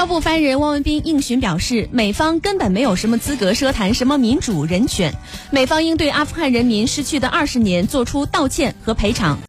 交部发言人汪文斌应询表示，美方根本没有什么资格奢谈什么民主人权，美方应对阿富汗人民失去的二十年做出道歉和赔偿。